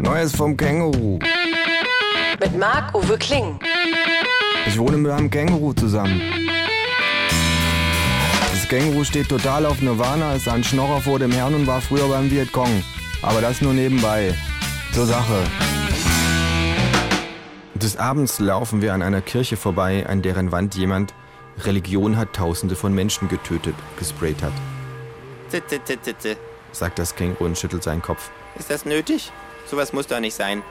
Neues vom Känguru. Mit Marc-Uwe Kling. Ich wohne mit einem Känguru zusammen. Das Känguru steht total auf Nirvana, ist ein Schnorrer vor dem Herrn und war früher beim Vietcong. Aber das nur nebenbei. Zur Sache. Des Abends laufen wir an einer Kirche vorbei, an deren Wand jemand Religion hat Tausende von Menschen getötet, gesprayt hat. Sagt das Känguru und schüttelt seinen Kopf. Ist das nötig? Sowas muss doch nicht sein.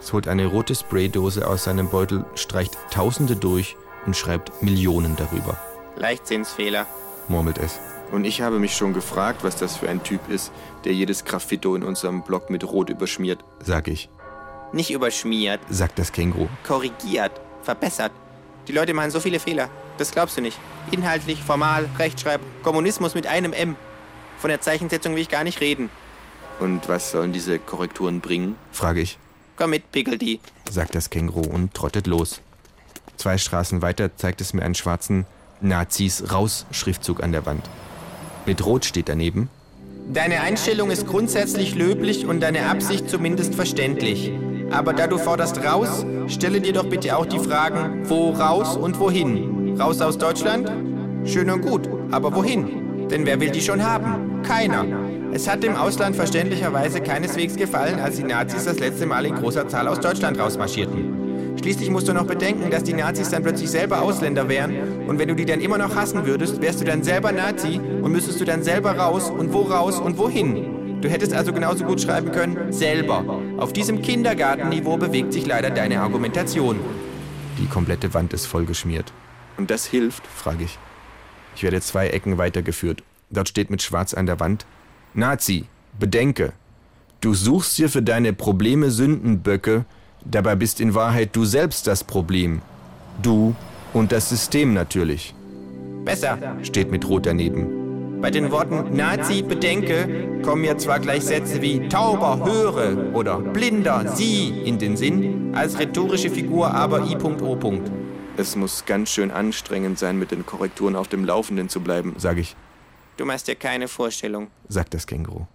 Es holt eine rote Spraydose aus seinem Beutel, streicht Tausende durch und schreibt Millionen darüber, Leichtsinnsfehler. murmelt es. Und ich habe mich schon gefragt, was das für ein Typ ist, der jedes Graffito in unserem Blog mit Rot überschmiert. Sag ich, Nicht überschmiert, sagt das Känguru. korrigiert, verbessert. Die Leute machen so viele Fehler. Das glaubst du nicht. Inhaltlich, formal, Rechtschreib, Kommunismus mit einem M. Von der Zeichensetzung will ich gar nicht reden. Und was sollen diese Korrekturen bringen? Frage ich, Komm mit, Pickeldi. sagt das Känguru und trottet los. Zwei Straßen weiter zeigt es mir einen schwarzen Nazis raus Schriftzug an der Wand. Mit Rot steht daneben, Deine Einstellung ist grundsätzlich löblich und deine Absicht zumindest verständlich. Aber da du forderst raus, stelle dir doch bitte auch die Fragen, wo raus und wohin. Raus aus Deutschland? Schön und gut, aber wohin? Denn wer will die schon haben? Keiner. Es hat dem Ausland verständlicherweise keineswegs gefallen, als die Nazis das letzte Mal in großer Zahl aus Deutschland rausmarschierten. Schließlich musst du noch bedenken, dass die Nazis dann plötzlich selber Ausländer wären und wenn du die dann immer noch hassen würdest, wärst du dann selber Nazi und müsstest du dann selber raus und wo raus und wohin. Du hättest also genauso gut schreiben können, selber. Auf diesem Kindergartenniveau bewegt sich leider deine Argumentation. die komplette Wand ist vollgeschmiert. Und das hilft? frage ich. Ich werde zwei Ecken weitergeführt. Dort steht mit Schwarz an der Wand: Nazi, bedenke, du suchst dir für deine Probleme Sündenböcke, dabei bist in Wahrheit du selbst das Problem. Du und das System natürlich. Besser. Steht mit Rot daneben. Bei den Worten Nazi bedenke kommen ja zwar gleich Sätze wie Tauber höre oder Blinder sieh in den Sinn, als rhetorische Figur aber I.O. Es muss ganz schön anstrengend sein, mit den Korrekturen auf dem Laufenden zu bleiben. Sag ich, Du machst dir keine Vorstellung. sagt das Känguru.